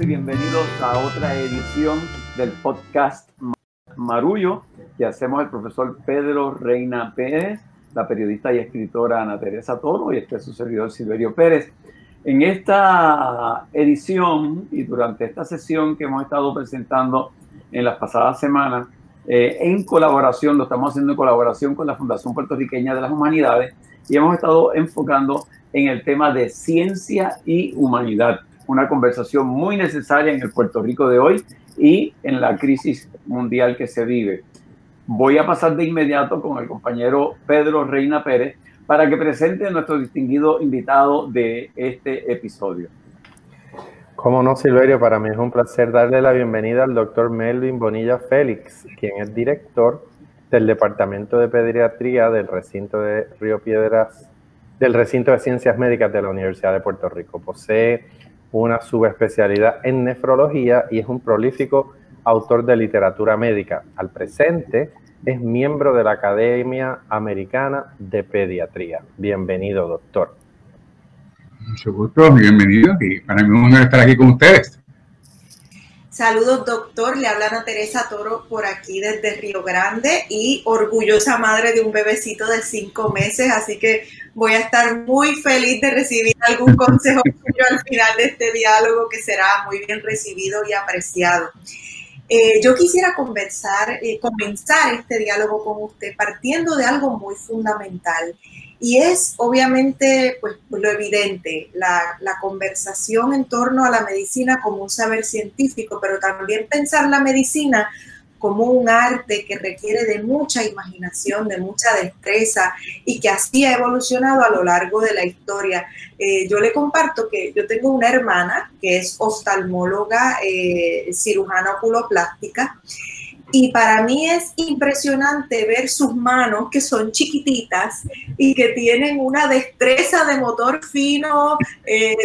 Y bienvenidos a otra edición del podcast Marullo que hacemos el profesor Pedro Reina Pérez, la periodista y escritora Ana Teresa Toro y este es su servidor Silverio Pérez. En esta edición y durante esta sesión que hemos estado presentando en las pasadas semanas, eh, en colaboración, lo estamos haciendo en colaboración con la Fundación Puertorriqueña de las Humanidades y hemos estado enfocando en el tema de ciencia y humanidad una conversación muy necesaria en el Puerto Rico de hoy y en la crisis mundial que se vive. Voy a pasar de inmediato con el compañero Pedro Reina Pérez para que presente a nuestro distinguido invitado de este episodio. Como no, Silverio, para mí es un placer darle la bienvenida al doctor Melvin Bonilla Félix, quien es director del Departamento de Pediatría del recinto de Río Piedras, del recinto de Ciencias Médicas de la Universidad de Puerto Rico. Posee una subespecialidad en nefrología y es un prolífico autor de literatura médica. Al presente es miembro de la Academia Americana de Pediatría. Bienvenido, doctor. Mucho gusto, bienvenido y para mí es un honor estar aquí con ustedes. Saludos, doctor. Le habla Ana Teresa Toro por aquí desde Río Grande y orgullosa madre de un bebecito de cinco meses, así que voy a estar muy feliz de recibir algún consejo al final de este diálogo que será muy bien recibido y apreciado. Eh, yo quisiera conversar, eh, comenzar este diálogo con usted partiendo de algo muy fundamental y es obviamente pues, lo evidente, la, la, conversación en torno a la medicina como un saber científico, pero también pensar la medicina como un arte que requiere de mucha imaginación, de mucha destreza y que así ha evolucionado a lo largo de la historia. Eh, yo le comparto que yo tengo una hermana que es oftalmóloga, eh, cirujana oculoplástica y para mí es impresionante ver sus manos que son chiquititas y que tienen una destreza de motor fino, eh,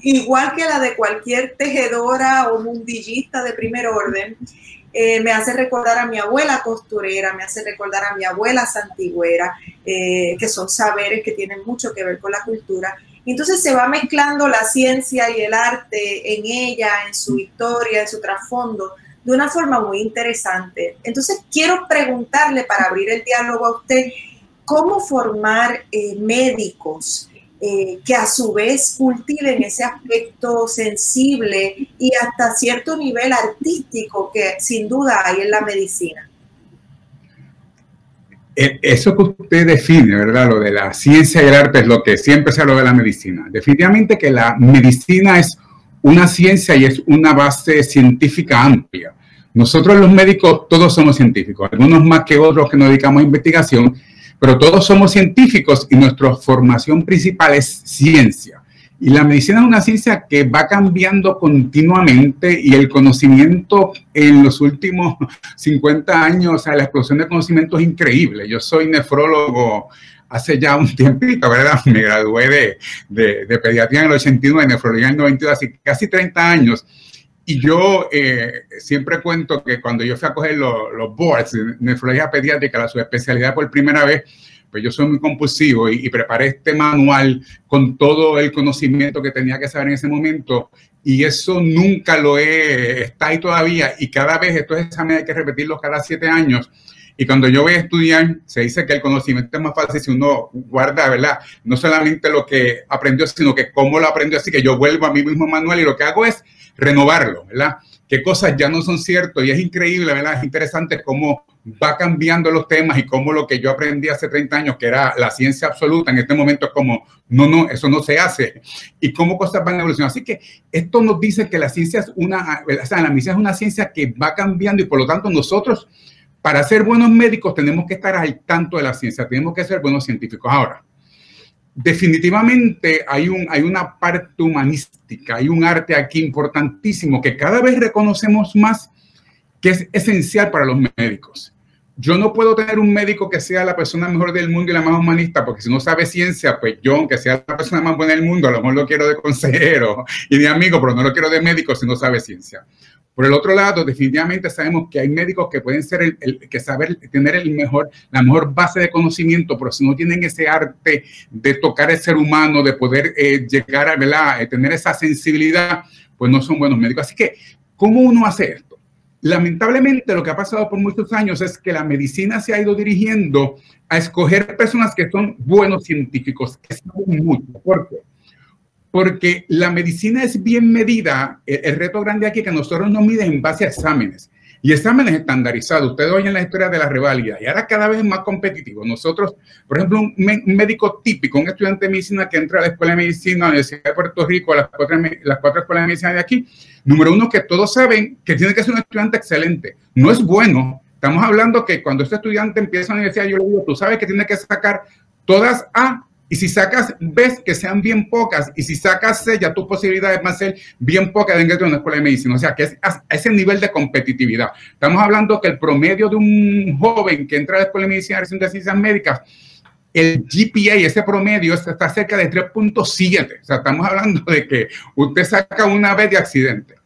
igual que la de cualquier tejedora o mundillista de primer orden. Eh, me hace recordar a mi abuela costurera, me hace recordar a mi abuela santigüera, eh, que son saberes que tienen mucho que ver con la cultura. Entonces se va mezclando la ciencia y el arte en ella, en su historia, en su trasfondo, de una forma muy interesante. Entonces, quiero preguntarle para abrir el diálogo a usted, ¿cómo formar eh, médicos eh, que a su vez cultiven ese aspecto sensible y hasta cierto nivel artístico que sin duda hay en la medicina? E, eso que usted define, ¿verdad? Lo de la ciencia y el arte es lo que siempre se habla de la medicina. Definitivamente que la medicina es una ciencia y es una base científica amplia. Nosotros los médicos todos somos científicos, algunos más que otros que nos dedicamos a investigación, pero todos somos científicos y nuestra formación principal es ciencia. Y la medicina es una ciencia que va cambiando continuamente y el conocimiento en los últimos 50 años, o sea, la explosión de conocimiento es increíble. Yo soy nefrólogo hace ya un tiempito, ¿verdad? Me gradué de, de, pediatría en el 89, nefrología en el 92, así casi 30 años. Y yo eh, siempre cuento que cuando yo fui a coger los, boards de nefrología pediátrica, la subespecialidad por primera vez, pues yo soy muy compulsivo y, preparé este manual con todo el conocimiento que tenía que saber en ese momento y eso nunca lo he, está ahí todavía y cada vez estos exámenes hay que repetirlos cada siete años y cuando yo voy a estudiar, se dice que el conocimiento es más fácil si uno guarda, ¿verdad? No solamente lo que aprendió, sino que cómo lo aprendió. Así que yo vuelvo a mi mismo manual y lo que hago es renovarlo, ¿verdad? Qué cosas ya no son ciertas y es increíble, ¿verdad? Es interesante cómo va cambiando los temas y cómo lo que yo aprendí hace 30 años, que era la ciencia absoluta, en este momento es como, no, no, eso no se hace. Y cómo cosas van evolucionando. Así que esto nos dice que la ciencia es una, o sea, la medicina es una ciencia que va cambiando y por lo tanto nosotros para ser buenos médicos tenemos que estar al tanto de la ciencia, tenemos que ser buenos científicos. Ahora, definitivamente hay, un, hay una parte humanística, hay un arte aquí importantísimo que cada vez reconocemos más que es esencial para los médicos. Yo no puedo tener un médico que sea la persona mejor del mundo y la más humanista, porque si no sabe ciencia, pues yo, aunque sea la persona más buena del mundo, a lo mejor lo quiero de consejero y de amigo, pero no lo quiero de médico si no sabe ciencia. Por el otro lado, definitivamente sabemos que hay médicos que pueden ser el, que saber tener el mejor, la mejor base de conocimiento, pero si no tienen ese arte de tocar el ser humano, de poder eh, llegar a ¿verdad? tener esa sensibilidad, pues no son buenos médicos. Así que, ¿cómo uno hace esto? Lamentablemente, lo que ha pasado por muchos años es que la medicina se ha ido dirigiendo a escoger personas que son buenos científicos, que saben mucho. ¿Por qué? Porque la medicina es bien medida. El, reto grande aquí es que nosotros nos miden en base a exámenes y exámenes estandarizados. Ustedes oyen la historia de la reválida y ahora cada vez es más competitivo. Nosotros, por ejemplo, un, médico típico, un estudiante de medicina que entra a la Escuela de Medicina, a la Universidad de Puerto Rico, a las cuatro, las cuatro escuelas de medicina de aquí, número uno, que todos saben que tiene que ser un estudiante excelente. No es bueno. Estamos hablando que cuando este estudiante empieza la universidad, yo le digo, tú sabes que tiene que sacar todas A y si sacas ves que sean bien pocas, y si sacas ya tu posibilidad van a ser bien pocas de una escuela de medicina. O sea, que es a ese nivel de competitividad. Estamos hablando que el promedio de un joven que entra a la escuela de medicina de ciencias médicas, el GPA, ese promedio, está cerca de 3.7. O sea, estamos hablando de que usted saca una vez de accidente.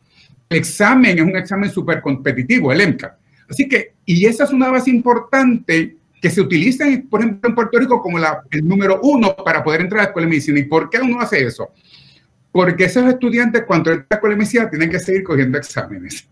El examen es un examen súper competitivo, el EMCA. Así que, y esa es una base importante que se utilizan, por ejemplo, en Puerto Rico como el número uno para poder entrar a la escuela de medicina. ¿Y por qué uno hace eso? Porque esos estudiantes cuando entran a la escuela de medicina tienen que seguir cogiendo exámenes.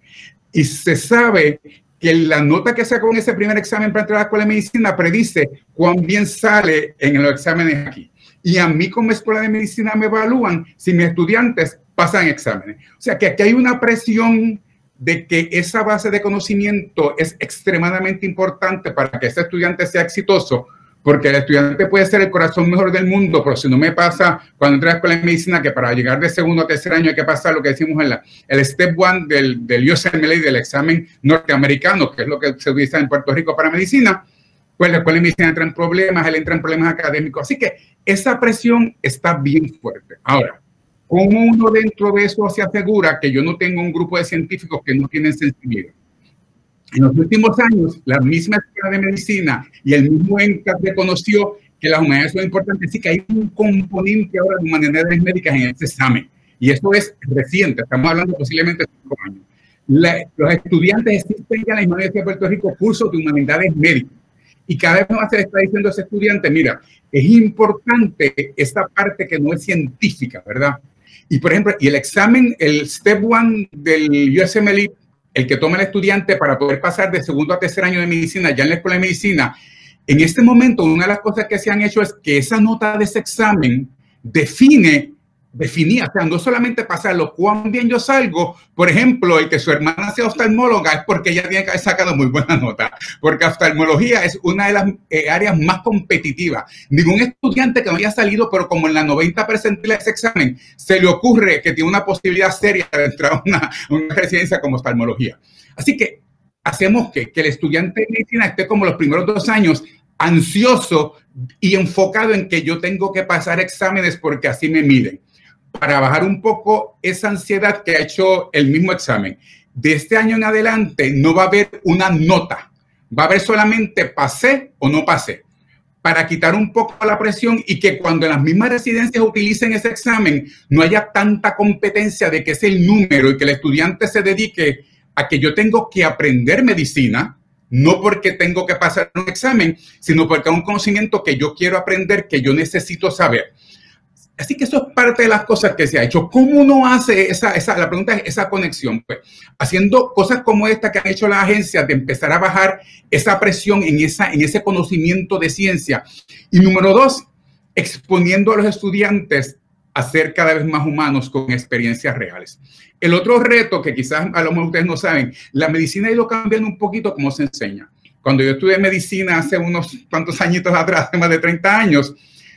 Y se sabe que la nota que sacó en ese primer examen para entrar a la escuela de medicina predice cuán bien sale en los exámenes aquí. Y a mí como escuela de medicina me evalúan si mis estudiantes pasan exámenes. O sea que aquí hay una presión de que esa base de conocimiento es extremadamente importante para que ese estudiante sea exitoso, porque el estudiante puede ser el corazón mejor del mundo, pero si no me pasa cuando entré a la escuela de medicina, que para llegar de segundo a tercer año hay que pasar lo que decimos en el step one del, del USMLE, del examen norteamericano, que es lo que se utiliza en Puerto Rico para medicina, pues la escuela de medicina entra en problemas, él entra en problemas académicos. Así que esa presión está bien fuerte. Ahora, ¿Cómo uno dentro de eso se asegura que yo no tengo un grupo de científicos que no tienen sensibilidad? En los últimos años, la misma escuela de medicina y el mismo ENCA reconoció que las humanidades son importantes, así que hay un componente ahora de humanidades médicas en este examen. Y esto es reciente, estamos hablando posiblemente de cinco años. los estudiantes existen en la Universidad de Puerto Rico cursos de humanidades médicas. Y cada vez más se le está diciendo a ese estudiante, mira, es importante esta parte que no es científica, ¿verdad? Y por ejemplo, y el examen, el Step One del USMLE, el que toma el estudiante para poder pasar de segundo a tercer año de medicina ya en la escuela de medicina, en este momento una de las cosas que se han hecho es que esa nota de ese examen define definía, o sea, no solamente pasarlo, cuán bien yo salgo, por ejemplo, el que su hermana sea oftalmóloga es porque ella tiene que haber sacado muy buena nota, porque oftalmología es una de las eh, áreas más competitivas. Ningún estudiante que no haya salido, pero como en la 90 de ese examen, se le ocurre que tiene una posibilidad seria de entrar a una, una residencia como oftalmología. Así que hacemos que, que el estudiante de medicina esté como los primeros dos años ansioso y enfocado en que yo tengo que pasar exámenes porque así me miden para bajar un poco esa ansiedad que ha hecho el mismo examen. De este año en adelante no va a haber una nota, va a haber solamente pasé o no pasé, para quitar un poco la presión y que cuando las mismas residencias utilicen ese examen no haya tanta competencia de que es el número y que el estudiante se dedique a que yo tengo que aprender medicina, no porque tengo que pasar un examen, sino porque es un conocimiento que yo quiero aprender, que yo necesito saber. Así que eso es parte de las cosas que se ha hecho. ¿Cómo uno hace esa, la pregunta es esa conexión? Pues haciendo cosas como esta que han hecho las agencias de empezar a bajar esa presión en, esa, en ese conocimiento de ciencia. Y número dos, exponiendo a los estudiantes a ser cada vez más humanos con experiencias reales. El otro reto que quizás a lo mejor ustedes no saben, la medicina ha ido cambiando un poquito como se enseña. Cuando yo estudié medicina hace unos cuantos añitos atrás, más de 30 años,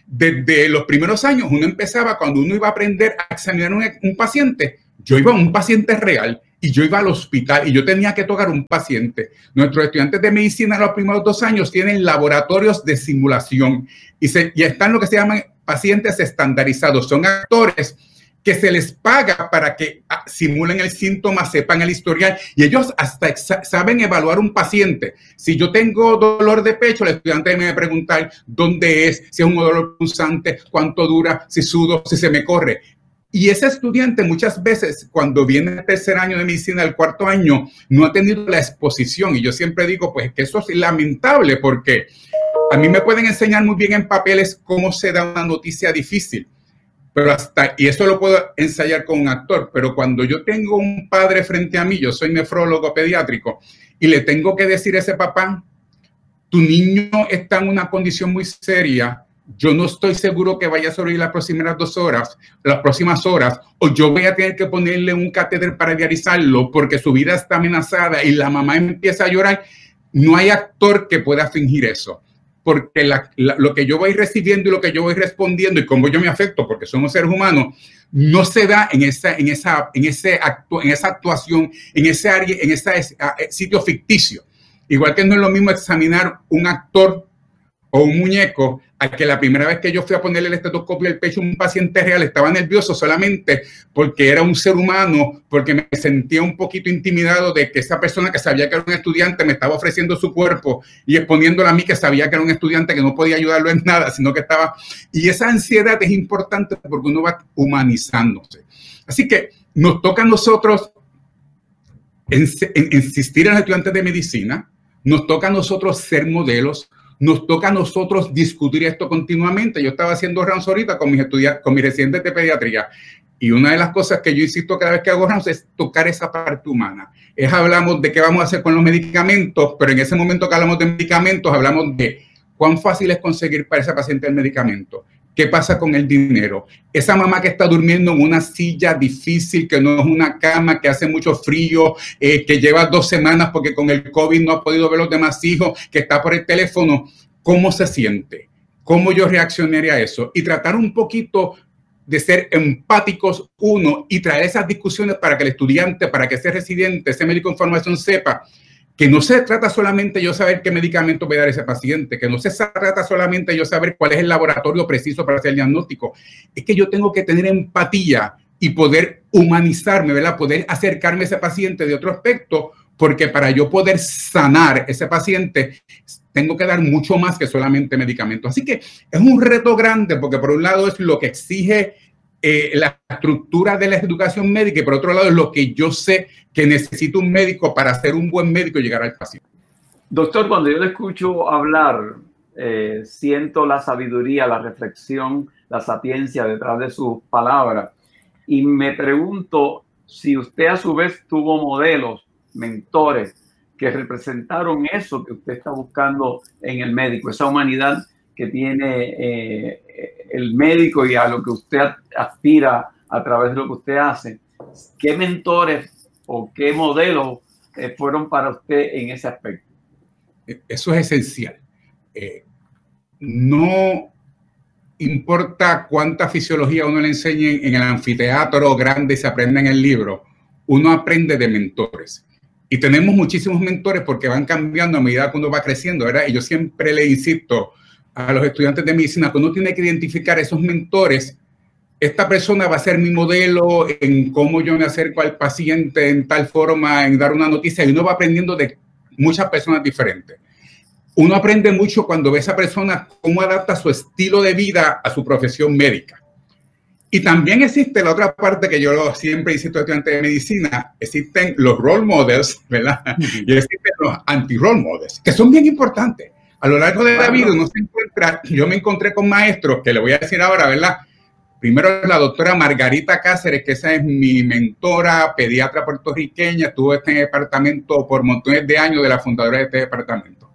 desde los primeros años uno empezaba, cuando uno iba a aprender a examinar un, paciente, yo iba a un paciente real y yo iba al hospital y yo tenía que tocar un paciente. Nuestros estudiantes de medicina los primeros dos años tienen laboratorios de simulación y, se, y están lo que se llaman pacientes estandarizados. Son actores que se les paga para que ah, simulen el síntoma, sepan el historial y ellos hasta saben evaluar un paciente. Si yo tengo dolor de pecho, el estudiante me a preguntar dónde es, si es un dolor pulsante, cuánto dura, si sudo, si se me corre. Y ese estudiante muchas veces, cuando viene el tercer año de medicina, el cuarto año, no ha tenido la exposición. Y yo siempre digo, pues que eso es lamentable porque a mí me pueden enseñar muy bien en papeles cómo se da una noticia difícil. Pero hasta, y eso lo puedo ensayar con un actor, pero cuando yo tengo un padre frente a mí, yo soy nefrólogo pediátrico, y le tengo que decir a ese papá, tu niño está en una condición muy seria, yo no estoy seguro que vaya a sobrevivir las próximas dos horas, las próximas horas, o yo voy a tener que ponerle un catéter para diarizarlo porque su vida está amenazada y la mamá empieza a llorar. No hay actor que pueda fingir eso, porque lo que yo voy recibiendo y lo que yo voy respondiendo y cómo yo me afecto, porque somos seres humanos, no se da en esa, en esa, en ese en esa actuación, en ese área, en ese sitio ficticio. Igual que no es lo mismo examinar un actor o un muñeco a que la primera vez que yo fui a ponerle el estetoscopio al pecho a un paciente real estaba nervioso solamente porque era un ser humano, porque me sentía un poquito intimidado de que esa persona que sabía que era un estudiante me estaba ofreciendo su cuerpo y exponiéndolo a mí que sabía que era un estudiante que no podía ayudarlo en nada, sino que estaba... Y esa ansiedad es importante porque uno va humanizándose. Así que nos toca a nosotros insistir en los estudiantes de medicina, nos toca a nosotros ser modelos, nos toca a nosotros discutir esto continuamente. Yo estaba haciendo rounds ahorita con mis estudiantes, con mis residentes de pediatría. Y una de las cosas que yo insisto cada vez que hago rounds es tocar esa parte humana. Es hablamos de qué vamos a hacer con los medicamentos, pero en ese momento que hablamos de medicamentos, hablamos de cuán fácil es conseguir para ese paciente el medicamento. ¿Qué pasa con el dinero? Esa mamá que está durmiendo en una silla difícil, que no es una cama, que hace mucho frío, eh, que lleva dos semanas porque con el COVID no ha podido ver los demás hijos, que está por el teléfono, ¿cómo se siente? ¿Cómo yo reaccionaría a eso? Y tratar un poquito de ser empáticos, uno, y traer esas discusiones para que el estudiante, para que ese residente, ese médico en formación sepa que no se trata solamente yo saber qué medicamento voy a dar a ese paciente, que no se trata solamente yo saber cuál es el laboratorio preciso para hacer el diagnóstico, es que yo tengo que tener empatía y poder humanizarme, ¿verdad? Poder acercarme a ese paciente de otro aspecto, porque para yo poder sanar ese paciente, tengo que dar mucho más que solamente medicamentos. Así que es un reto grande, porque por un lado es lo que exige eh, la estructura de la educación médica y por otro lado lo que yo sé que necesita un médico para ser un buen médico y llegar al paciente. Doctor, cuando yo le escucho hablar, eh, siento la sabiduría, la reflexión, la sapiencia detrás de sus palabras y me pregunto si usted a su vez tuvo modelos, mentores que representaron eso que usted está buscando en el médico, esa humanidad que tiene eh, el médico y a lo que usted aspira a través de lo que usted hace, ¿qué mentores o qué modelos eh, fueron para usted en ese aspecto? Eso es esencial. Eh, no importa cuánta fisiología uno le enseñe en el anfiteatro grande y se aprende en el libro, uno aprende de mentores. Y tenemos muchísimos mentores porque van cambiando a medida que uno va creciendo, ¿verdad? Y yo siempre le insisto, a los estudiantes de medicina que uno tiene que identificar esos mentores. Esta persona va a ser mi modelo en cómo yo me acerco al paciente en tal forma, en dar una noticia, y uno va aprendiendo de muchas personas diferentes. Uno aprende mucho cuando ve a esa persona cómo adapta su estilo de vida a su profesión médica. Y también existe la otra parte que yo siempre insisto a estudiantes de medicina, existen los role models, ¿verdad? Y existen los anti-role models, que son bien importantes. A lo largo de la vida uno se encuentra, yo me encontré con maestros, que le voy a decir ahora, ¿verdad? Primero la doctora Margarita Cáceres, que esa es mi mentora, pediatra puertorriqueña, estuvo en este departamento por montones de años de la fundadora de este departamento.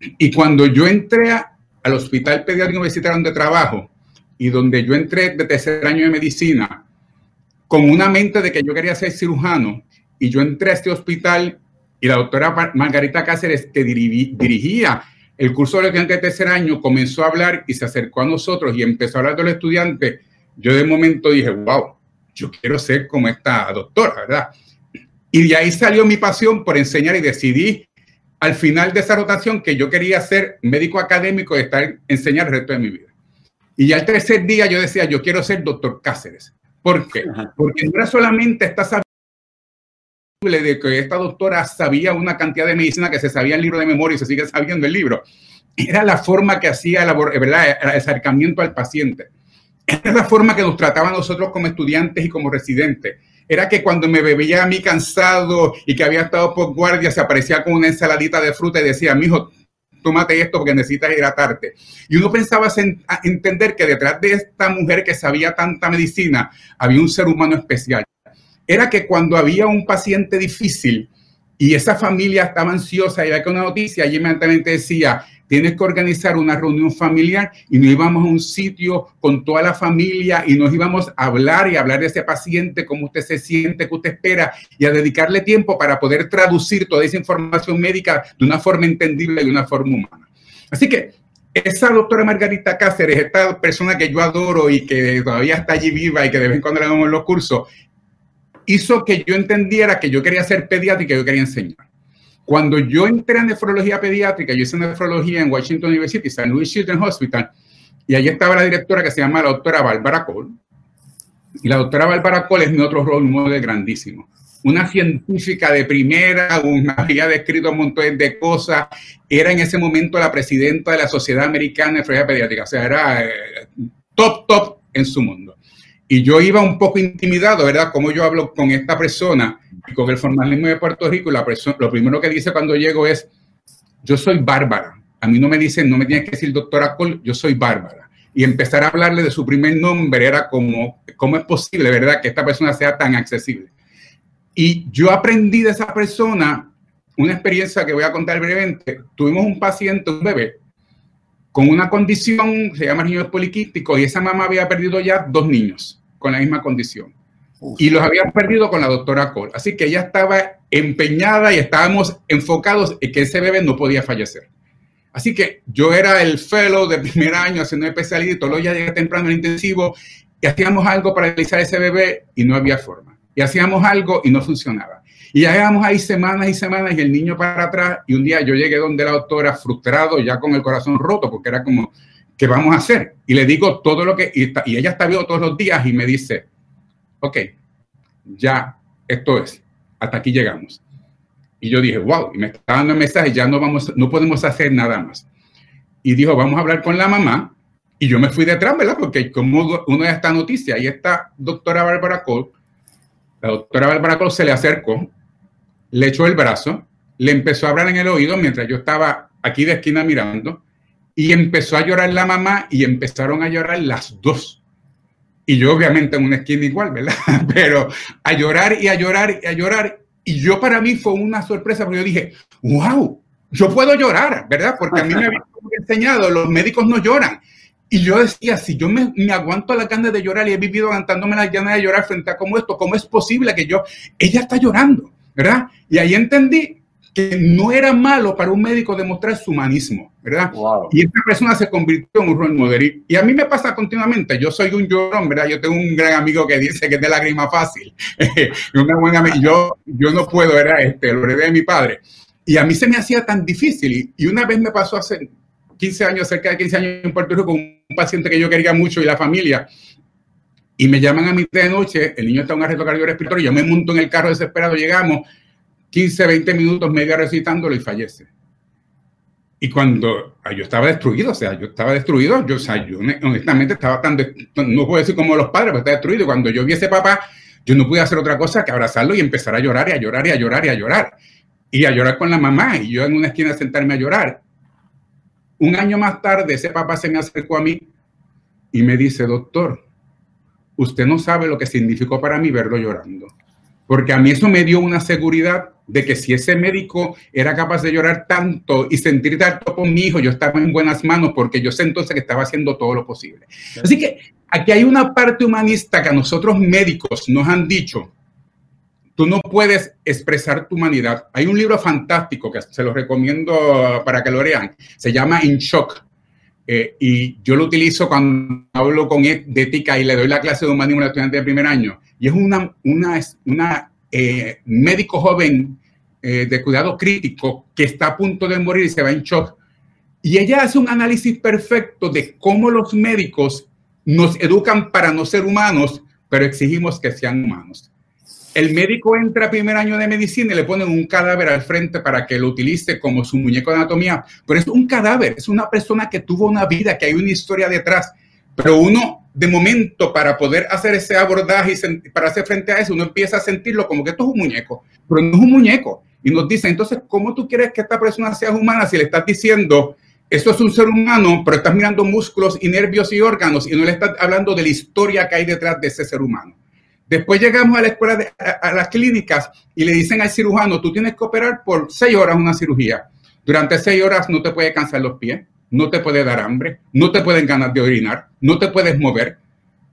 Y cuando yo entré al Hospital Pediátrico Universitario donde trabajo y donde yo entré de tercer año de medicina, con una mente de que yo quería ser cirujano, y yo entré a este hospital y la doctora Margarita Cáceres, que dirigía el curso de estudiante de tercer año comenzó a hablar y se acercó a nosotros y empezó a hablar de los estudiantes. Yo de momento dije, wow, yo quiero ser como esta doctora, ¿verdad? Y de ahí salió mi pasión por enseñar y decidí al final de esa rotación que yo quería ser médico académico y estar enseñar el resto de mi vida. Y ya el tercer día yo decía, yo quiero ser doctor Cáceres. ¿Por qué? Porque no era solamente esta de que esta doctora sabía una cantidad de medicina que se sabía el libro de memoria y se sigue sabiendo el libro. Era la forma que hacía el, ¿verdad? el acercamiento al paciente. Es la forma que nos trataba a nosotros como estudiantes y como residentes. Era que cuando me bebía a mí cansado y que había estado por guardia, se aparecía con una ensaladita de fruta y decía, mijo, tómate esto porque necesitas hidratarte. Y uno pensaba entender que detrás de esta mujer que sabía tanta medicina había un ser humano especial. Era que cuando había un paciente difícil y esa familia estaba ansiosa y había que una noticia, ella inmediatamente decía, tienes que organizar una reunión familiar y nos íbamos a un sitio con toda la familia y nos íbamos a hablar y hablar de ese paciente, cómo usted se siente, qué usted espera y a dedicarle tiempo para poder traducir toda esa información médica de una forma entendible y de una forma humana. Así que esa doctora Margarita Cáceres, esta persona que yo adoro y que todavía está allí viva y que de vez en cuando le damos los cursos, hizo que yo entendiera que yo quería ser pediatra y que yo quería enseñar. Cuando yo entré en nefrología pediátrica, yo hice nefrología en Washington University, St. Louis Children's Hospital, y allí estaba la directora que se llama la doctora Bárbara Cole. Y la doctora Bárbara Cole es mi otro rol modelo grandísimo. Una científica de primera, una, había descrito un montón de cosas, era en ese momento la presidenta de la Sociedad Americana de Nefrología Pediátrica, o sea, era eh, top, top en su mundo. Y yo iba un poco intimidado, ¿verdad? Como yo hablo con esta persona y con el formalismo de Puerto Rico, la persona, lo primero que dice cuando llego es, yo soy Bárbara. A mí no me dicen, no me tienes que decir doctora Cole, yo soy Bárbara. Y empezar a hablarle de su primer nombre era como, ¿cómo es posible, verdad, que esta persona sea tan accesible? Y yo aprendí de esa persona una experiencia que voy a contar brevemente. Tuvimos un paciente, un bebé, con una condición, se llama niño poliquístico, y esa mamá había perdido ya dos niños con la misma condición. Y los había perdido con la doctora Cole. Así que ella estaba empeñada y estábamos enfocados en que ese bebé no podía fallecer. Así que yo era el fellow de primer año haciendo especialidad y todos los días llegué temprano en intensivo y hacíamos algo para realizar ese bebé y no había forma. Y hacíamos algo y no funcionaba. Y ya llevamos ahí semanas y semanas y el niño para atrás y un día yo llegué donde la doctora frustrado, ya con el corazón roto, porque era como, ¿qué vamos a hacer? Y le digo todo lo que, y, ella está viendo todos los días y me dice, ok, ya, esto es, hasta aquí llegamos. Y yo dije, wow, y me está dando el mensaje, ya no, vamos, no podemos hacer nada más. Y dijo, vamos a hablar con la mamá. Y yo me fui detrás, ¿verdad? Porque como uno de esta noticia, ahí está doctora Bárbara Cole, la doctora Bárbara Cole se le acercó, le echó el brazo, le empezó a hablar en el oído mientras yo estaba aquí de esquina mirando y empezó a llorar la mamá y empezaron a llorar las dos. Y yo obviamente en una esquina igual, ¿verdad? Pero a llorar y a llorar y a llorar. Y yo para mí fue una sorpresa porque yo dije, wow, yo puedo llorar, ¿verdad? Porque a mí me habían enseñado, los médicos no lloran. Y yo decía, si yo me, me, aguanto la ganas de llorar y he vivido aguantándome las ganas de llorar frente a como esto, ¿cómo es posible que yo, ella está llorando, ¿verdad? Y ahí entendí que no era malo para un médico demostrar su humanismo, ¿verdad? Y esta persona se convirtió en un rol modelo. Y a mí me pasa continuamente, yo soy un llorón, ¿verdad? Yo tengo un gran amigo que dice que es de lágrima fácil. Una buena, yo, yo no puedo, ¿verdad? Este, lo heredé de mi padre. Y a mí se me hacía tan difícil. Y una vez me pasó hace 15 años, cerca de 15 años en Puerto Rico, con un paciente que yo quería mucho y la familia. Y me llaman a mitad de noche, el niño está en un arresto cardiorrespiratorio, yo me monto en el carro desesperado, llegamos, 15, 20 minutos, media recitándolo y fallece. Y cuando ah, yo estaba destruido, o sea, yo estaba destruido, yo, o sea, yo honestamente estaba tan, no puedo decir como los padres, pero estaba destruido. Cuando yo vi a ese papá, yo no pude hacer otra cosa que abrazarlo y empezar a llorar y a llorar y a llorar y a llorar. Y a llorar con la mamá y yo en una esquina sentarme a llorar. Un año más tarde, ese papá se me acercó a mí y me dice, doctor, usted no sabe lo que significó para mí verlo llorando. Porque a mí eso me dio una seguridad de que si ese médico era capaz de llorar tanto y sentir tanto con mi hijo, yo estaba en buenas manos porque yo sé entonces que estaba haciendo todo lo posible. Así que aquí hay una parte humanista que a nosotros médicos nos han dicho, tú no puedes expresar tu humanidad. Hay un libro fantástico que se lo recomiendo para que lo lean, se llama In Shock. Eh, y yo lo utilizo cuando hablo con de ética y le doy la clase de humanismo a los estudiantes de primer año. Y es una, una, una eh, médico joven eh, de cuidado crítico que está a punto de morir y se va en shock. Y ella hace un análisis perfecto de cómo los médicos nos educan para no ser humanos, pero exigimos que sean humanos. El médico entra a primer año de medicina y le ponen un cadáver al frente para que lo utilice como su muñeco de anatomía, pero es un cadáver, es una persona que tuvo una vida, que hay una historia detrás, pero uno de momento para poder hacer ese abordaje y para hacer frente a eso, uno empieza a sentirlo como que esto es un muñeco, pero no es un muñeco. Y nos dice, entonces, ¿cómo tú quieres que esta persona sea humana si le estás diciendo, esto es un ser humano, pero estás mirando músculos y nervios y órganos y no le estás hablando de la historia que hay detrás de ese ser humano? Después llegamos a la escuela, de, a, las clínicas y le dicen al cirujano, tú tienes que operar por seis horas una cirugía. Durante seis horas no te puede cansar los pies, no te puede dar hambre, no te pueden ganas de orinar, no te puedes mover.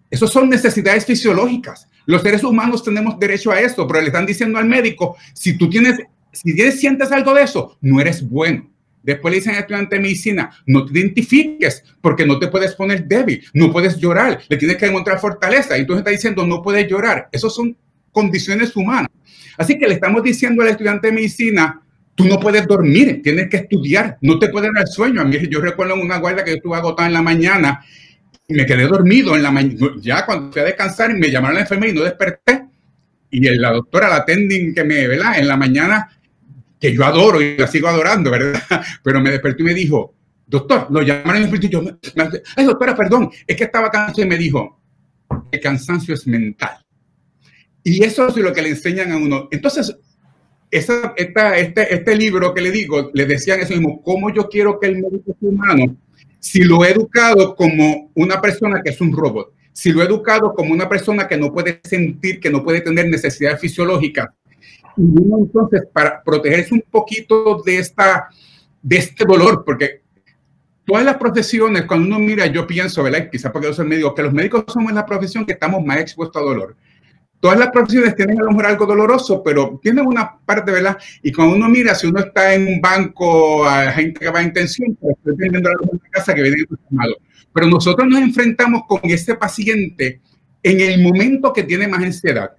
Esas son necesidades fisiológicas. Los seres humanos tenemos derecho a eso, pero le están diciendo al médico, si tú tienes, si tienes, sientes algo de eso, no eres bueno. Después le dicen al estudiante de medicina, no te identifiques porque no te puedes poner débil, no puedes llorar, le tienes que encontrar fortaleza. Y tú está diciendo, no puedes llorar. Esas son condiciones humanas. Así que le estamos diciendo al estudiante de medicina, Tú no puedes dormir, tienes que estudiar, no te puede dar sueño. A mí, yo recuerdo en una guardia que yo estuve agotado en la mañana y me quedé dormido en la mañana. Ya cuando fui a descansar, me llamaron a la enfermera y no desperté. Y la doctora, la tending que me, ¿verdad? En la mañana, yo adoro y la sigo adorando, ¿verdad? Pero me despertó y me dijo, doctor, lo llamaron y yo, ay, doctora, perdón, es que estaba cansado y me dijo, el cansancio es mental. Y eso es lo que le enseñan a uno. Entonces, esta, este, este libro que le digo, le decían eso mismo, ¿cómo yo quiero que el médico sea humano si lo he educado como una persona que es un robot? Si lo he educado como una persona que no puede sentir, que no puede tener necesidades fisiológicas. Y uno entonces, para protegerse un poquito de, esta, de este dolor, porque todas las profesiones, cuando uno mira, yo pienso, ¿verdad? Quizás porque yo soy médico, que los médicos somos la profesión que estamos más expuestos a dolor todas las profesiones tienen a lo mejor algo doloroso, pero tienen una parte, ¿verdad? Y cuando uno mira, si uno está en un banco, a gente que va en tensión, pues estoy algo en casa que viene llamado. Pero nosotros nos enfrentamos con este paciente en el momento que tiene más ansiedad,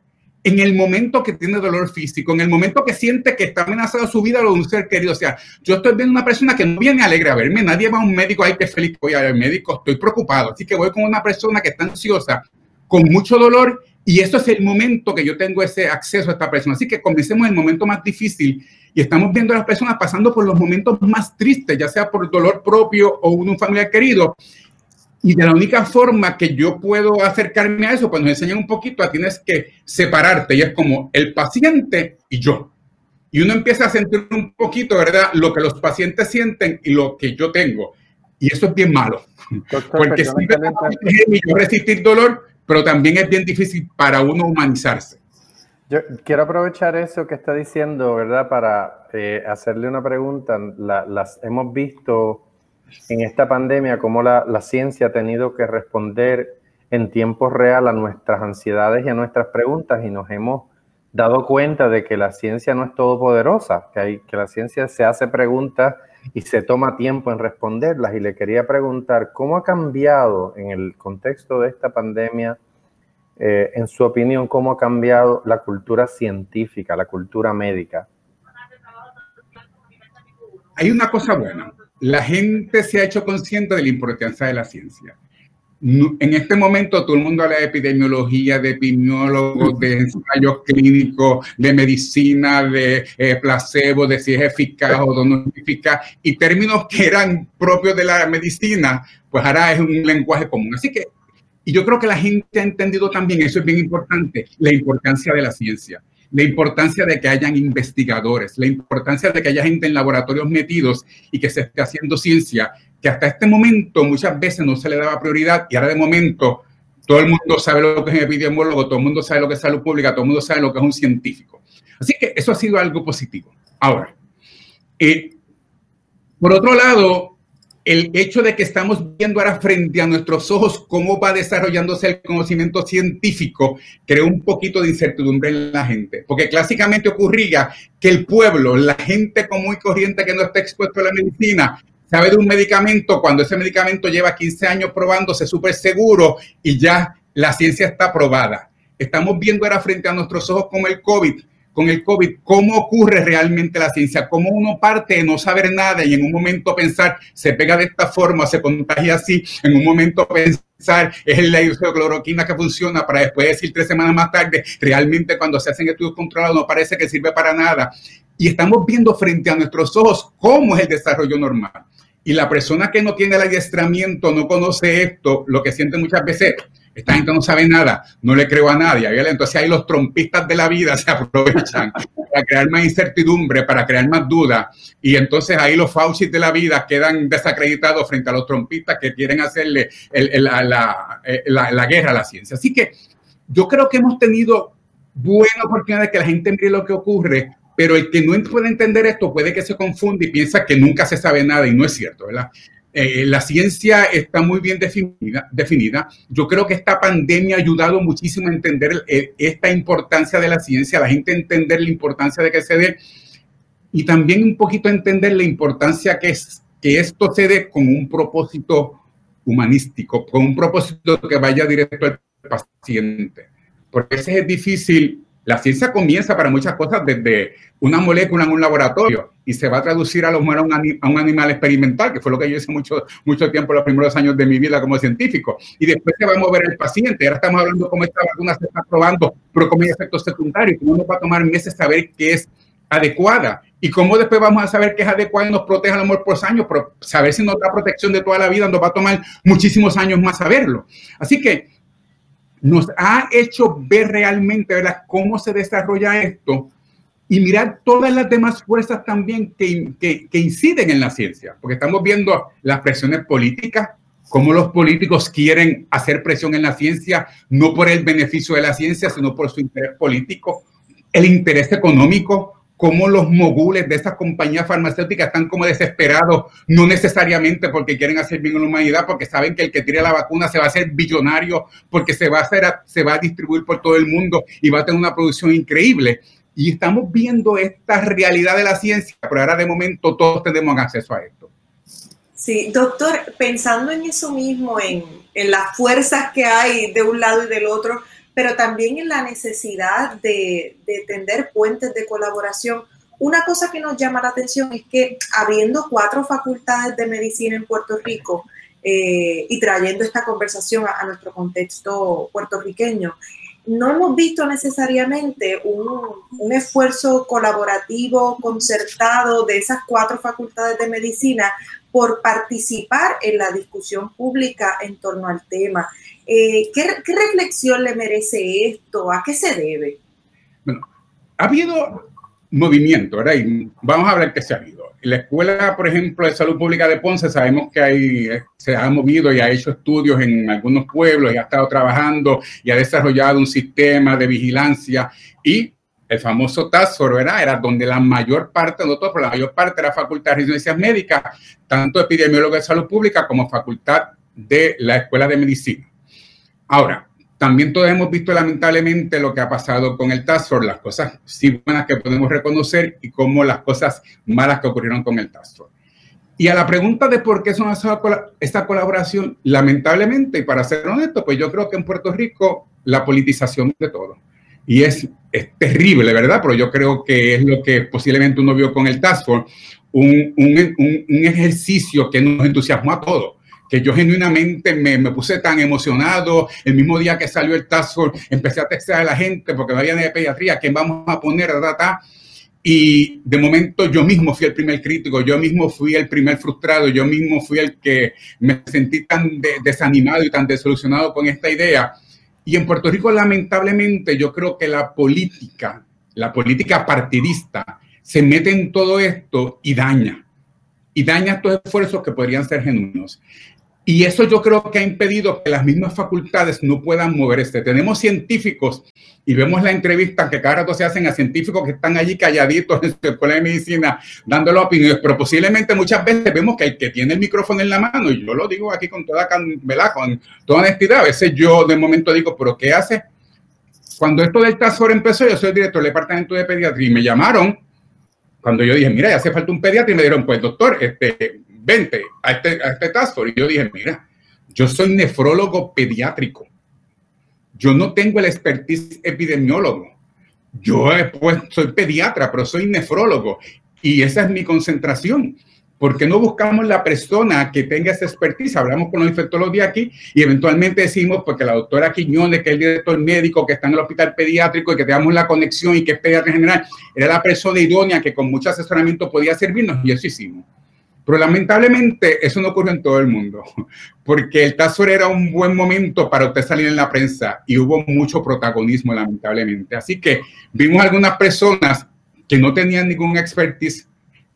en el momento que tiene dolor físico, en el momento que siente que está amenazada su vida o un ser querido. O sea, yo estoy viendo una persona que no viene alegre a verme, nadie va a un médico, ay, que feliz voy al médico, estoy preocupado. Así que voy con una persona que está ansiosa, con mucho dolor y eso es el momento que yo tengo ese acceso a esta persona. Así que comencemos en el momento más difícil y estamos viendo a las personas pasando por los momentos más tristes, ya sea por dolor propio o un familiar querido. Y de la única forma que yo puedo acercarme a eso, pues nos enseñan un poquito, a tienes que separarte y es como el paciente y yo. Y uno empieza a sentir un poquito, ¿verdad? Lo que los pacientes sienten y lo que yo tengo. Y eso es bien malo. Porque si yo resistir dolor, pero también es bien difícil para uno humanizarse. Yo quiero aprovechar eso que está diciendo, ¿verdad? Para eh, hacerle una pregunta. las, hemos visto en esta pandemia cómo la, la, ciencia ha tenido que responder en tiempo real a nuestras ansiedades y a nuestras preguntas y nos hemos dado cuenta de que la ciencia no es todopoderosa, que, hay, que la ciencia se hace preguntas y se toma tiempo en responderlas. Y le quería preguntar, ¿cómo ha cambiado en el contexto de esta pandemia, eh, en su opinión, cómo ha cambiado la cultura científica, la cultura médica? Hay una cosa buena. La gente se ha hecho consciente de la importancia de la ciencia en este momento todo el mundo habla de epidemiología, de epidemiólogos, de ensayos clínicos, de medicina, de eh, placebo, de si es eficaz o no eficaz, y términos que eran propios de la medicina, pues ahora es un lenguaje común. Así que, y yo creo que la gente ha entendido también, eso es bien importante, la importancia de la ciencia la importancia de que hayan investigadores, la importancia de que haya gente en laboratorios metidos y que se esté haciendo ciencia que hasta este momento muchas veces no se le daba prioridad y ahora de momento todo el mundo sabe lo que es un epidemiólogo, todo el mundo sabe lo que es salud pública, todo el mundo sabe lo que es un científico. Así que eso ha sido algo positivo. Ahora, eh, por otro lado, el hecho de que estamos viendo ahora frente a nuestros ojos cómo va desarrollándose el conocimiento científico creó un poquito de incertidumbre en la gente, porque clásicamente ocurría que el pueblo, la gente común y corriente que no está expuesto a la medicina, sabe de un medicamento cuando ese medicamento lleva 15 años probándose súper seguro y ya la ciencia está probada. Estamos viendo ahora frente a nuestros ojos con el COVID, con el COVID, cómo ocurre realmente la ciencia, cómo uno parte de no saber nada y en un momento pensar, se pega de esta forma, se contagia así, en un momento pensar, es la hidrocloroquina que funciona para después decir tres semanas más tarde, realmente cuando se hacen estudios controlados no parece que sirve para nada. Y estamos viendo frente a nuestros ojos cómo es el desarrollo normal. y la persona que no tiene el adiestramiento, no conoce esto, lo que siente muchas veces, esta gente no sabe nada, no le creo a nadie. Entonces ahí los trompistas de la vida se aprovechan para crear más incertidumbre, para crear más dudas. Y entonces ahí los Fauci de la vida quedan desacreditados frente a los trompistas que quieren hacerle la, la guerra a la ciencia. Así que yo creo que hemos tenido buena oportunidad de que la gente mire lo que ocurre, pero el que no puede entender esto puede que se confunde y piensa que nunca se sabe nada y no es cierto, ¿verdad? Eh, la ciencia está muy bien definida, definida. Yo creo que esta pandemia ha ayudado muchísimo a entender esta importancia de la ciencia, a la gente entender la importancia de que se dé y también un poquito entender la importancia que es que esto se dé con un propósito humanístico, con un propósito que vaya directo al paciente. Porque ese es difícil la ciencia comienza para muchas cosas desde una molécula en un laboratorio y se va a traducir a lo mejor a un, animal experimental, que fue lo que yo hice mucho, mucho tiempo los primeros años de mi vida como científico. Y después se va a mover el paciente. Ahora estamos hablando cómo esta vacuna se está probando, pero cómo hay efectos secundarios, cómo nos va a tomar meses saber qué es adecuada y cómo después vamos a saber que es adecuada y nos protege a lo mejor por años, pero saber si nos da protección de toda la vida nos va a tomar muchísimos años más saberlo. Así que nos ha hecho ver realmente ¿verdad? cómo se desarrolla esto y mirar todas las demás fuerzas también que, que, inciden en la ciencia, porque estamos viendo las presiones políticas, cómo los políticos quieren hacer presión en la ciencia, no por el beneficio de la ciencia, sino por su interés político, el interés económico, cómo los mogules de estas compañías farmacéuticas están como desesperados, no necesariamente porque quieren hacer bien a la humanidad, porque saben que el que tire la vacuna se va a hacer billonario, porque se va a, hacer, se va a distribuir por todo el mundo y va a tener una producción increíble. Y estamos viendo esta realidad de la ciencia, pero ahora de momento todos tenemos acceso a esto. Sí, doctor, pensando en eso mismo, en, en las fuerzas que hay de un lado y del otro, pero también en la necesidad de, tender puentes de colaboración. Una cosa que nos llama la atención es que habiendo cuatro facultades de medicina en Puerto Rico eh, y trayendo esta conversación a, nuestro contexto puertorriqueño, no hemos visto necesariamente un, un, esfuerzo colaborativo, concertado de esas cuatro facultades de medicina por participar en la discusión pública en torno al tema. Eh, ¿qué, reflexión le merece esto? ¿A qué se debe? Bueno, ha habido movimiento, ¿verdad? Y vamos a ver qué se ha habido. La Escuela, por ejemplo, de Salud Pública de Ponce, sabemos que hay, se ha movido y ha hecho estudios en algunos pueblos y ha estado trabajando y ha desarrollado un sistema de vigilancia y el famoso Task ¿verdad? Era donde la mayor parte, no todo, pero la mayor parte era Facultad de Ciencias Médicas, tanto epidemiólogo de salud pública como Facultad de la Escuela de Medicina. Ahora, también todos hemos visto lamentablemente lo que ha pasado con el Task las cosas sí buenas que podemos reconocer y como las cosas malas que ocurrieron con el Task Y a la pregunta de por qué son esta colaboración, lamentablemente, y para ser honesto, pues yo creo que en Puerto Rico la politización de todo. Y es, es terrible, ¿verdad? Pero yo creo que es lo que posiblemente uno vio con el Task Force, un, un, un ejercicio que nos entusiasmó a todos que yo genuinamente me, me, puse tan emocionado. El mismo día que salió el Task empecé a textear a la gente porque no había de pediatría, ¿quién vamos a poner? Ta, Y de momento yo mismo fui el primer crítico, yo mismo fui el primer frustrado, yo mismo fui el que me sentí tan desanimado y tan desilusionado con esta idea. Y en Puerto Rico, lamentablemente, yo creo que la política, la política partidista, se mete en todo esto y daña. Y daña estos esfuerzos que podrían ser genuinos. Y eso yo creo que ha impedido que las mismas facultades no puedan moverse. Tenemos científicos y vemos la entrevista que cada rato se hacen a científicos que están allí calladitos en su escuela de medicina dando opiniones, pero posiblemente muchas veces vemos que el que tiene el micrófono en la mano, y yo lo digo aquí con toda, ¿verdad? con toda honestidad, a veces yo de momento digo, pero ¿qué hace? Cuando esto del TASFOR empezó, yo soy el director del departamento de pediatría y me llamaron cuando yo dije, mira, ya hace falta un pediatra y me dijeron, pues doctor, este, vente a este, a este task Y yo dije, mira, yo soy nefrólogo pediátrico. Yo no tengo el expertise epidemiólogo. Yo pues, soy pediatra, pero soy nefrólogo. Y esa es mi concentración. ¿Por qué no buscamos la persona que tenga esa expertise? Hablamos con los infectólogos de aquí y eventualmente decimos, porque la doctora Quiñones, que es el director médico que está en el hospital pediátrico y que tenemos la conexión y que es pediatra general, era la persona idónea que con mucho asesoramiento podía servirnos y eso hicimos. Pero lamentablemente eso no ocurre en todo el mundo, porque el Tazor era un buen momento para usted salir en la prensa y hubo mucho protagonismo, lamentablemente. Así que vimos algunas personas que no tenían ningún expertise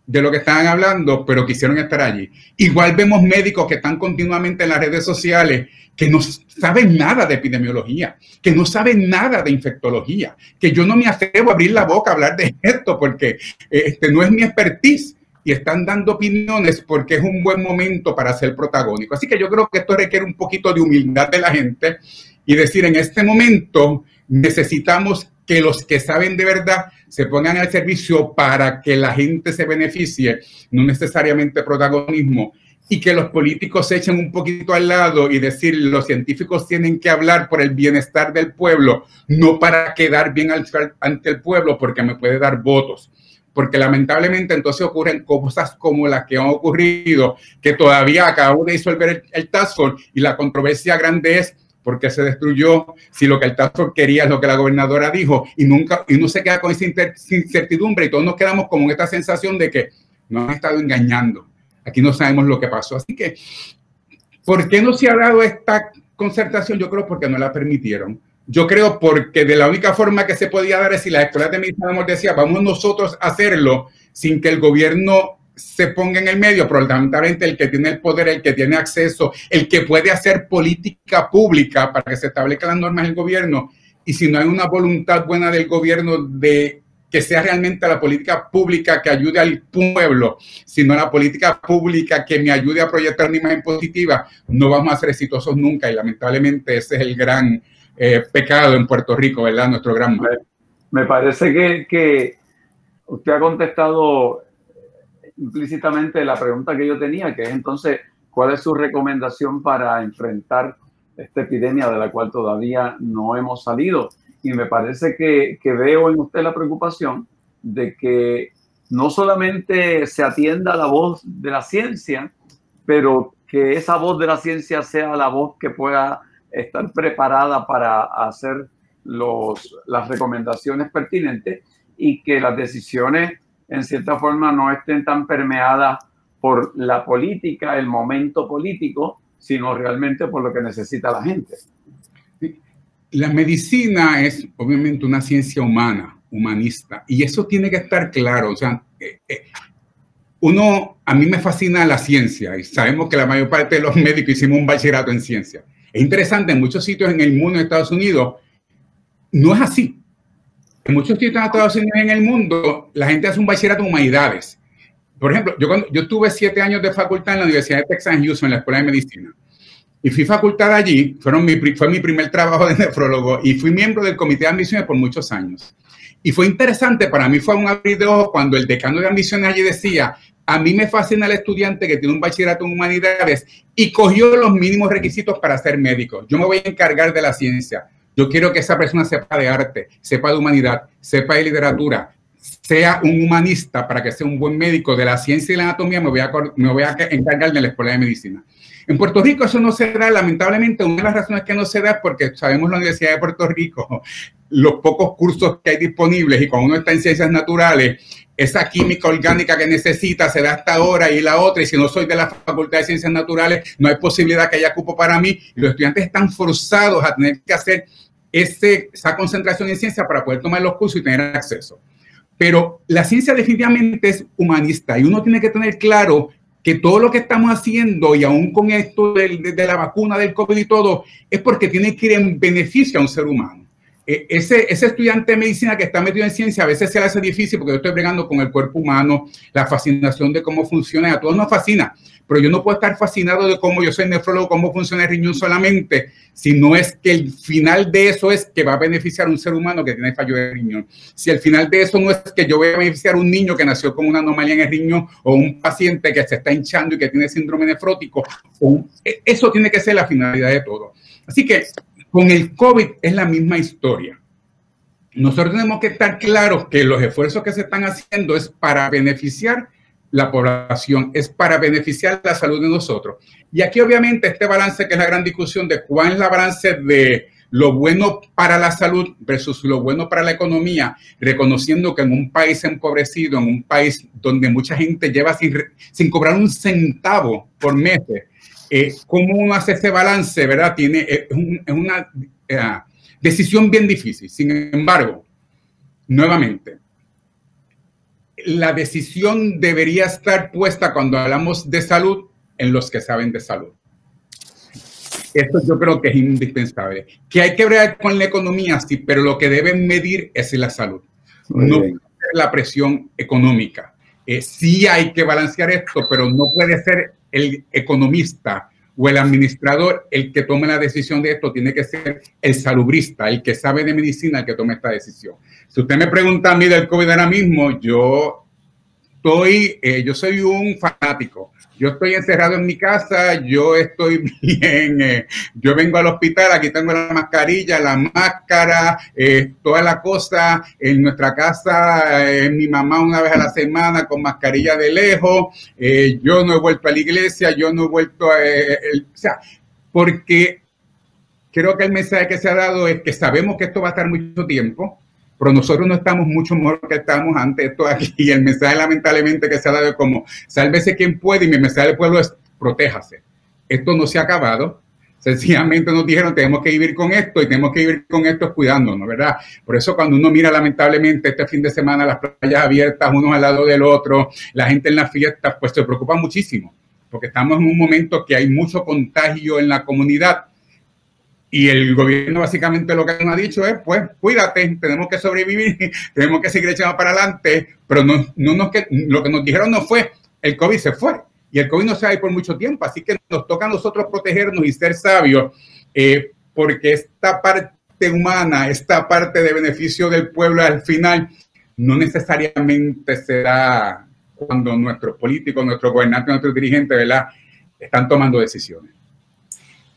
de lo que estaban hablando, pero quisieron estar allí. Igual vemos médicos que están continuamente en las redes sociales que no saben nada de epidemiología, que no saben nada de infectología, que yo no me atrevo a abrir la boca a hablar de esto porque este, no es mi expertise y están dando opiniones porque es un buen momento para ser protagónico. Así que yo creo que esto requiere un poquito de humildad de la gente y decir, en este momento necesitamos que los que saben de verdad se pongan al servicio para que la gente se beneficie, no necesariamente protagonismo, y que los políticos se echen un poquito al lado y decir, los científicos tienen que hablar por el bienestar del pueblo, no para quedar bien ante el pueblo porque me puede dar votos. Porque lamentablemente entonces ocurren cosas como las que han ocurrido, que todavía acabamos de disolver el, el task force y la controversia grande es porque se destruyó, si lo que el Task quería es lo que la gobernadora dijo, y nunca, y uno se queda con esa incertidumbre y todos nos quedamos con esta sensación de que nos han estado engañando. Aquí no sabemos lo que pasó. Así que, ¿por qué no se ha dado esta concertación? Yo creo porque no la permitieron. Yo creo porque de la única forma que se podía dar es si la escuela de medicina nos decía, vamos nosotros a hacerlo sin que el gobierno se ponga en el medio, pero lamentablemente el que tiene el poder, el que tiene acceso, el que puede hacer política pública para que se establezcan las normas del gobierno, y si no hay una voluntad buena del gobierno de que sea realmente la política pública que ayude al pueblo, sino la política pública que me ayude a proyectar una imagen positiva, no vamos a ser exitosos nunca y lamentablemente ese es el gran pecado en Puerto Rico, ¿verdad? Nuestro gran. Me parece que, que usted ha contestado implícitamente la pregunta que yo tenía, que es entonces, ¿cuál es su recomendación para enfrentar esta epidemia de la cual todavía no hemos salido? Y me parece que, que veo en usted la preocupación de que no solamente se atienda la voz de la ciencia, pero que esa voz de la ciencia sea la voz que pueda estar preparada para hacer los, las recomendaciones pertinentes y que las decisiones en cierta forma no estén tan permeadas por la política, el momento político, sino realmente por lo que necesita la gente. La medicina es obviamente una ciencia humana, humanista, y eso tiene que estar claro. O sea, eh, eh, uno, a mí me fascina la ciencia y sabemos que la mayor parte de los médicos hicimos un bachillerato en ciencia. Es interesante, en muchos sitios en el mundo, en Estados Unidos, no es así. En muchos sitios en Estados Unidos en el mundo, la gente hace un bachillerato en humanidades. Por ejemplo, yo, cuando, yo tuve siete años de facultad en la Universidad de Texas en Houston, en la Escuela de Medicina. Y fui facultad allí, fueron mi, fue mi primer trabajo de nefrólogo y fui miembro del comité de admisiones por muchos años. Y fue interesante, para mí fue un abrir de ojos cuando el decano de admisiones allí decía, a mí me fascina el estudiante que tiene un bachillerato en humanidades y cogió los mínimos requisitos para ser médico. Yo me voy a encargar de la ciencia. Yo quiero que esa persona sepa de arte, sepa de humanidad, sepa de literatura, sea un humanista para que sea un buen médico de la ciencia y la anatomía, me voy a, me voy a encargar de la escuela de medicina. En Puerto Rico eso no se da, lamentablemente, una de las razones que no se da es porque sabemos la Universidad de Puerto Rico, los pocos cursos que hay disponibles y cuando uno está en ciencias naturales, esa química orgánica que necesita se da hasta ahora y la otra, y si no soy de la Facultad de Ciencias Naturales, no hay posibilidad que haya cupo para mí, y los estudiantes están forzados a tener que hacer ese, esa concentración en ciencia para poder tomar los cursos y tener acceso. Pero la ciencia definitivamente es humanista y uno tiene que tener claro que todo lo que estamos haciendo y aún con esto de, de la vacuna del COVID y todo, es porque tiene que ir en beneficio a un ser humano. E, ese, ese estudiante de medicina que está metido en ciencia a veces se le hace difícil porque yo estoy bregando con el cuerpo humano, la fascinación de cómo funciona, a todos nos fascina, pero yo no puedo estar fascinado de cómo yo soy nefrólogo, cómo funciona el riñón solamente, si no es que el final de eso es que va a beneficiar a un ser humano que tiene fallo de riñón. Si el final de eso no es que yo voy a beneficiar a un niño que nació con una anomalía en el riñón o un paciente que se está hinchando y que tiene síndrome nefrótico, e, eso tiene que ser la finalidad de todo. Así que con el COVID es la misma historia. Nosotros tenemos que estar claros que los esfuerzos que se están haciendo es para beneficiar la población, es para beneficiar la salud de nosotros. Y aquí obviamente este balance, que es la gran discusión de cuál es la balance de lo bueno para la salud versus lo bueno para la economía, reconociendo que en un país empobrecido, en un país donde mucha gente lleva sin, sin cobrar un centavo por meses, eh, ¿cómo uno hace ese balance, verdad? Tiene, es, una eh, decisión bien difícil. Sin embargo, nuevamente, la decisión debería estar puesta cuando hablamos de salud en los que saben de salud. Esto yo creo que es indispensable. Que hay que ver con la economía, sí, pero lo que deben medir es la salud. no la presión económica. Eh, sí hay que balancear esto, pero no puede ser el economista o el administrador el que tome la decisión de esto, tiene que ser el salubrista, el que sabe de medicina, el que tome esta decisión. Si usted me pregunta a mí del COVID ahora mismo, yo estoy, eh, yo soy un fanático. Yo estoy encerrado en mi casa, yo estoy bien, eh, yo vengo al hospital, aquí tengo la mascarilla, la máscara, eh, toda la cosa. En nuestra casa, mi mamá una vez a la semana con mascarilla de lejos. yo no he vuelto a la iglesia, yo no he vuelto a... o sea, porque creo que el mensaje que se ha dado es que sabemos que esto va a estar mucho tiempo pero nosotros no estamos mucho mejor que estábamos antes esto aquí. Y el mensaje lamentablemente que se ha dado es como, sálvese quien puede y mi mensaje del pueblo es, protéjase. Esto no se ha acabado. Sencillamente nos dijeron, tenemos que vivir con esto y tenemos que vivir con esto cuidándonos, ¿verdad? Por eso cuando uno mira lamentablemente este fin de semana las playas abiertas, uno al lado del otro, la gente en las fiestas, pues se preocupa muchísimo, porque estamos en un momento que hay mucho contagio en la comunidad y el gobierno básicamente lo que nos ha dicho es, pues, cuídate, tenemos que sobrevivir, tenemos que seguir echando para adelante, pero no, no nos, lo que nos dijeron no fue, el COVID se fue y el COVID no se va a ir por mucho tiempo, así que nos toca a nosotros protegernos y ser sabios, eh, porque esta parte humana, esta parte de beneficio del pueblo al final, no necesariamente será cuando nuestros políticos, nuestros gobernantes, nuestros dirigentes, ¿verdad?, están tomando decisiones.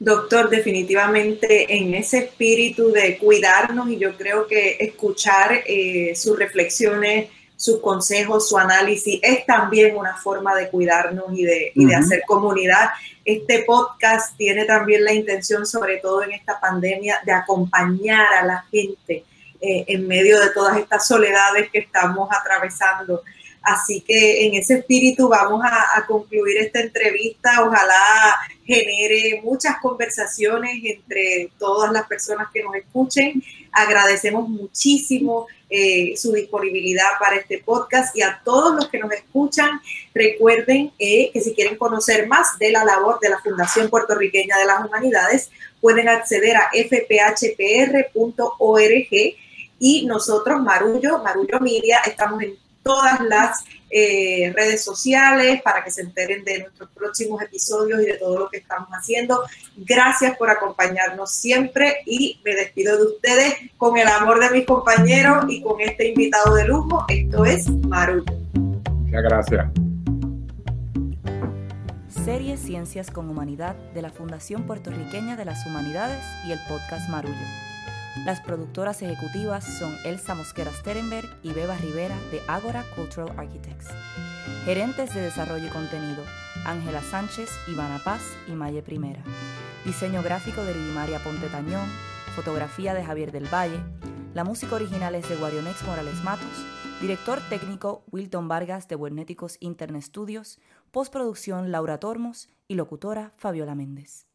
Doctor, definitivamente en ese espíritu de cuidarnos y yo creo que escuchar eh, sus reflexiones, sus consejos, su análisis es también una forma de cuidarnos y de, de hacer comunidad. Este podcast tiene también la intención, sobre todo en esta pandemia, de acompañar a la gente eh, en medio de todas estas soledades que estamos atravesando. Así que en ese espíritu vamos a, concluir esta entrevista. Ojalá genere muchas conversaciones entre todas las personas que nos escuchen. Agradecemos muchísimo eh, su disponibilidad para este podcast y a todos los que nos escuchan, recuerden eh, que si quieren conocer más de la labor de la Fundación Puertorriqueña de las Humanidades, pueden acceder a fphpr.org y nosotros, Marullo, Marullo Media, estamos en todas las eh, redes sociales para que se enteren de nuestros próximos episodios y de todo lo que estamos haciendo. Gracias por acompañarnos siempre y me despido de ustedes con el amor de mis compañeros y con este invitado de lujo. Esto es Maru. Muchas gracias. Serie Ciencias con Humanidad de la Fundación Puertorriqueña de las Humanidades y el podcast Marullo. Las productoras ejecutivas son Elsa Mosquera Sterenberg y Beba Rivera de Agora Cultural Architects. Gerentes de Desarrollo y Contenido, Ángela Sánchez, Ivana Paz y Maye Primera. Diseño gráfico de Lidimaria Ponte Tañón, fotografía de Javier del Valle. La música original es de Guarionex Morales Matos. Director técnico Wilton Vargas de Buenéticos Internet Studios. Postproducción Laura Tormos y locutora Fabiola Méndez.